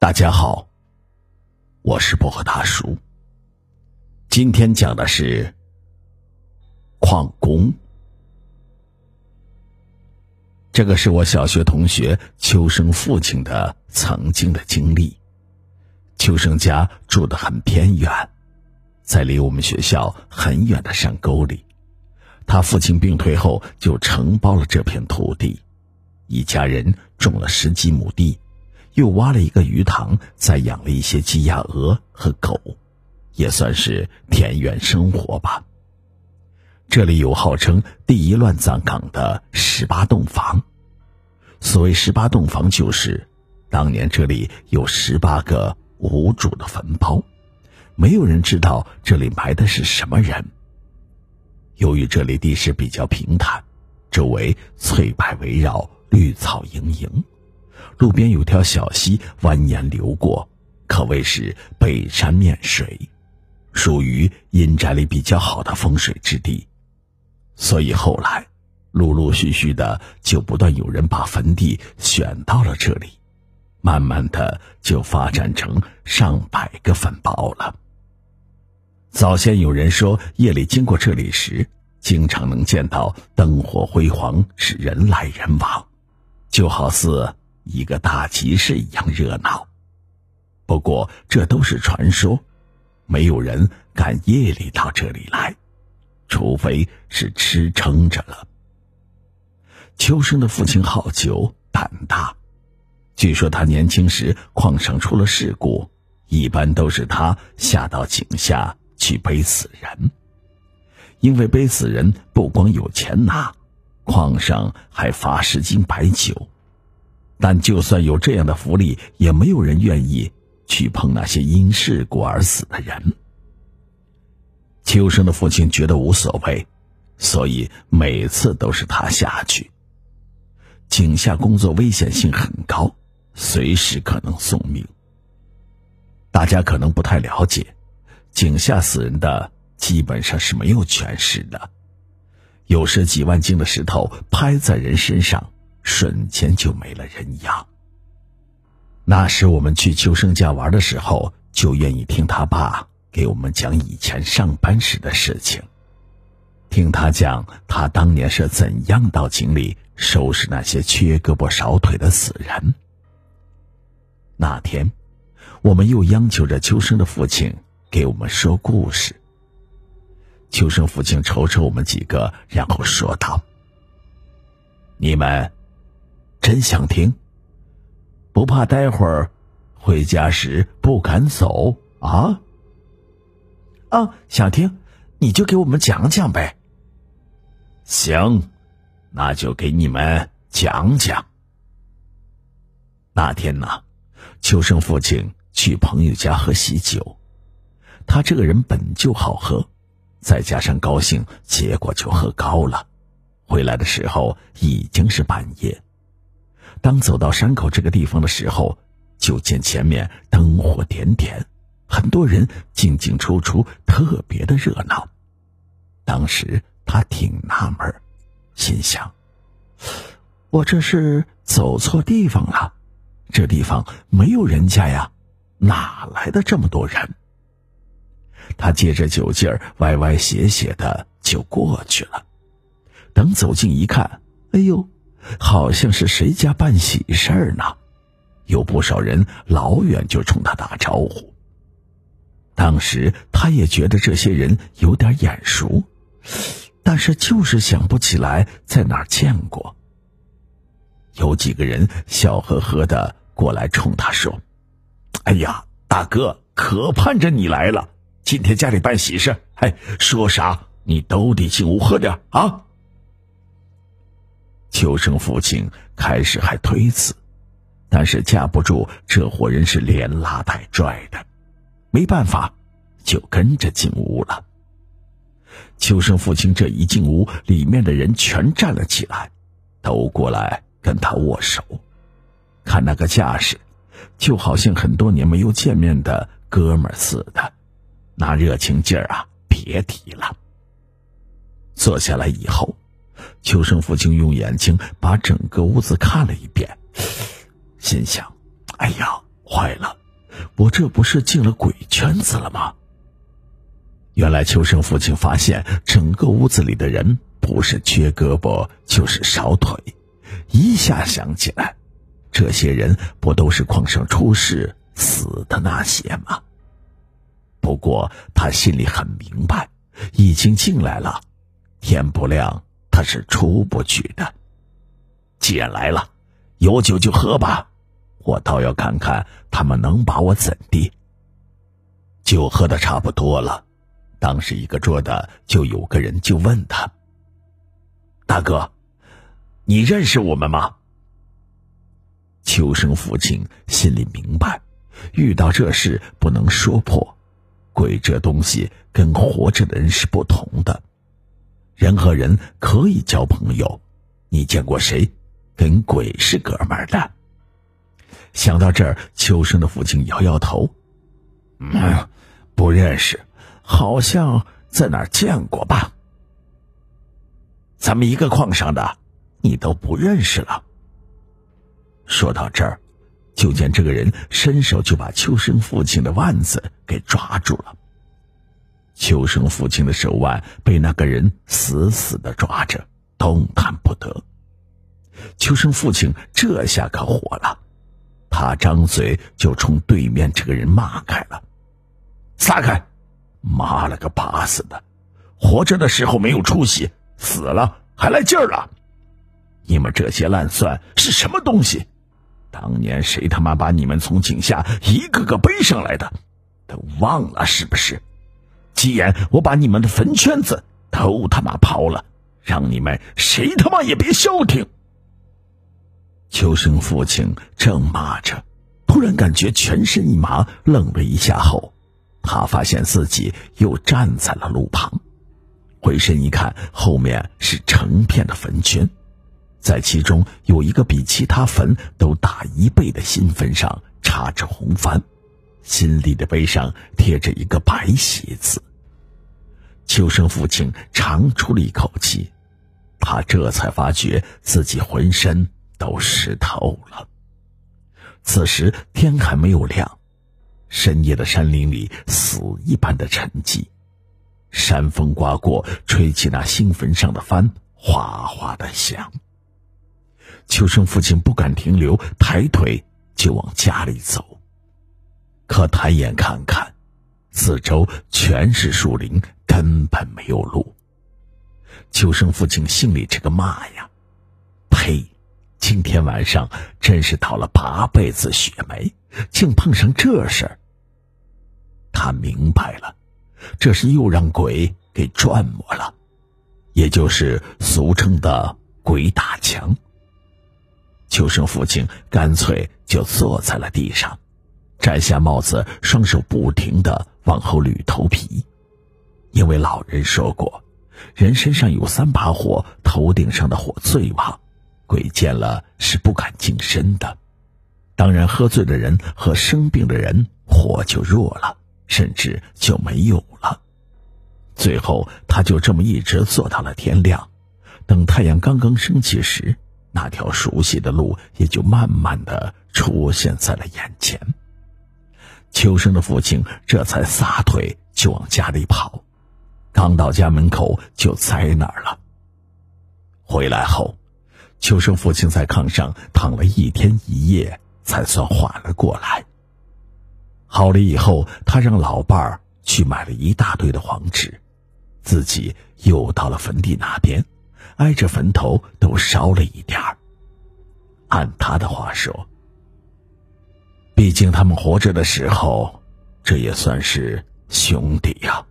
大家好，我是薄荷大叔。今天讲的是矿工。这个是我小学同学秋生父亲的曾经的经历。秋生家住得很偏远，在离我们学校很远的山沟里。他父亲病退后，就承包了这片土地，一家人种了十几亩地。又挖了一个鱼塘，再养了一些鸡、鸭、鹅和狗，也算是田园生活吧。这里有号称第一乱葬岗的十八洞房。所谓十八洞房，就是当年这里有十八个无主的坟包，没有人知道这里埋的是什么人。由于这里地势比较平坦，周围翠柏围绕，绿草盈盈。路边有条小溪蜿蜒流过，可谓是背山面水，属于阴宅里比较好的风水之地。所以后来，陆陆续续的就不断有人把坟地选到了这里，慢慢的就发展成上百个坟包了。早先有人说，夜里经过这里时，经常能见到灯火辉煌，是人来人往，就好似。一个大集市一样热闹，不过这都是传说，没有人敢夜里到这里来，除非是吃撑着了。秋生的父亲好酒胆大，据说他年轻时矿上出了事故，一般都是他下到井下去背死人，因为背死人不光有钱拿，矿上还发十斤白酒。但就算有这样的福利，也没有人愿意去碰那些因事故而死的人。秋生的父亲觉得无所谓，所以每次都是他下去。井下工作危险性很高，随时可能送命。大家可能不太了解，井下死人的基本上是没有权势的，有时几万斤的石头拍在人身上。瞬间就没了人样。那时我们去秋生家玩的时候，就愿意听他爸给我们讲以前上班时的事情，听他讲他当年是怎样到井里收拾那些缺胳膊少腿的死人。那天，我们又央求着秋生的父亲给我们说故事。秋生父亲瞅瞅我们几个，然后说道：“你们。”真想听，不怕待会儿回家时不敢走啊？啊，想听，你就给我们讲讲呗。行，那就给你们讲讲。那天呢，秋生父亲去朋友家喝喜酒，他这个人本就好喝，再加上高兴，结果就喝高了。回来的时候已经是半夜。当走到山口这个地方的时候，就见前面灯火点点，很多人进进出出，特别的热闹。当时他挺纳闷心想：“我这是走错地方了，这地方没有人家呀，哪来的这么多人？”他借着酒劲儿，歪歪斜斜的就过去了。等走近一看，哎呦！好像是谁家办喜事儿呢，有不少人老远就冲他打招呼。当时他也觉得这些人有点眼熟，但是就是想不起来在哪儿见过。有几个人笑呵呵的过来冲他说：“哎呀，大哥，可盼着你来了！今天家里办喜事，哎，说啥你都得进屋喝点啊。”秋生父亲开始还推辞，但是架不住这伙人是连拉带拽的，没办法，就跟着进屋了。秋生父亲这一进屋，里面的人全站了起来，都过来跟他握手，看那个架势，就好像很多年没有见面的哥们似的，那热情劲儿啊，别提了。坐下来以后。秋生父亲用眼睛把整个屋子看了一遍，心想：“哎呀，坏了，我这不是进了鬼圈子了吗？原来秋生父亲发现整个屋子里的人不是缺胳膊就是少腿，一下想起来，这些人不都是矿上出事死的那些吗？不过他心里很明白，已经进来了，天不亮他是出不去的。既然来了，有酒就喝吧，我倒要看看他们能把我怎地。酒喝的差不多了。当时一个桌的就有个人就问他：“大哥，你认识我们吗？”秋生父亲心里明白，遇到这事不能说破，鬼这东西跟活着的人是不同的，人和人可以交朋友，你见过谁跟鬼是哥们儿的？想到这儿，秋生的父亲摇摇头：“嗯，不认识。”好像在哪儿见过吧？咱们一个矿上的，你都不认识了。说到这儿，就见这个人伸手就把秋生父亲的腕子给抓住了。秋生父亲的手腕被那个人死死的抓着，动弹不得。秋生父亲这下可火了，他张嘴就冲对面这个人骂开了：“撒开！”妈了个巴死的！活着的时候没有出息，死了还来劲儿了！你们这些烂蒜是什么东西？当年谁他妈把你们从井下一个个背上来的？都忘了是不是？既然我把你们的坟圈子都他妈刨了，让你们谁他妈也别消停！秋生父亲正骂着，突然感觉全身一麻，愣了一下后。他发现自己又站在了路旁，回身一看，后面是成片的坟圈，在其中有一个比其他坟都大一倍的新坟上插着红幡，新立的碑上贴着一个白喜字。秋生父亲长出了一口气，他这才发觉自己浑身都湿透了。此时天还没有亮。深夜的山林里，死一般的沉寂。山风刮过，吹起那新坟上的帆，哗哗的响。秋生父亲不敢停留，抬腿就往家里走。可抬眼看看，四周全是树林，根本没有路。秋生父亲心里这个骂呀！呸！今天晚上真是倒了八辈子血霉，竟碰上这事儿。他明白了，这是又让鬼给转磨了，也就是俗称的“鬼打墙”。秋生父亲干脆就坐在了地上，摘下帽子，双手不停的往后捋头皮，因为老人说过，人身上有三把火，头顶上的火最旺。鬼见了是不敢近身的，当然，喝醉的人和生病的人火就弱了，甚至就没有了。最后，他就这么一直坐到了天亮。等太阳刚刚升起时，那条熟悉的路也就慢慢的出现在了眼前。秋生的父亲这才撒腿就往家里跑，刚到家门口就栽那儿了。回来后。秋生父亲在炕上躺了一天一夜，才算缓了过来。好了以后，他让老伴儿去买了一大堆的黄纸，自己又到了坟地那边，挨着坟头都烧了一点儿。按他的话说，毕竟他们活着的时候，这也算是兄弟呀。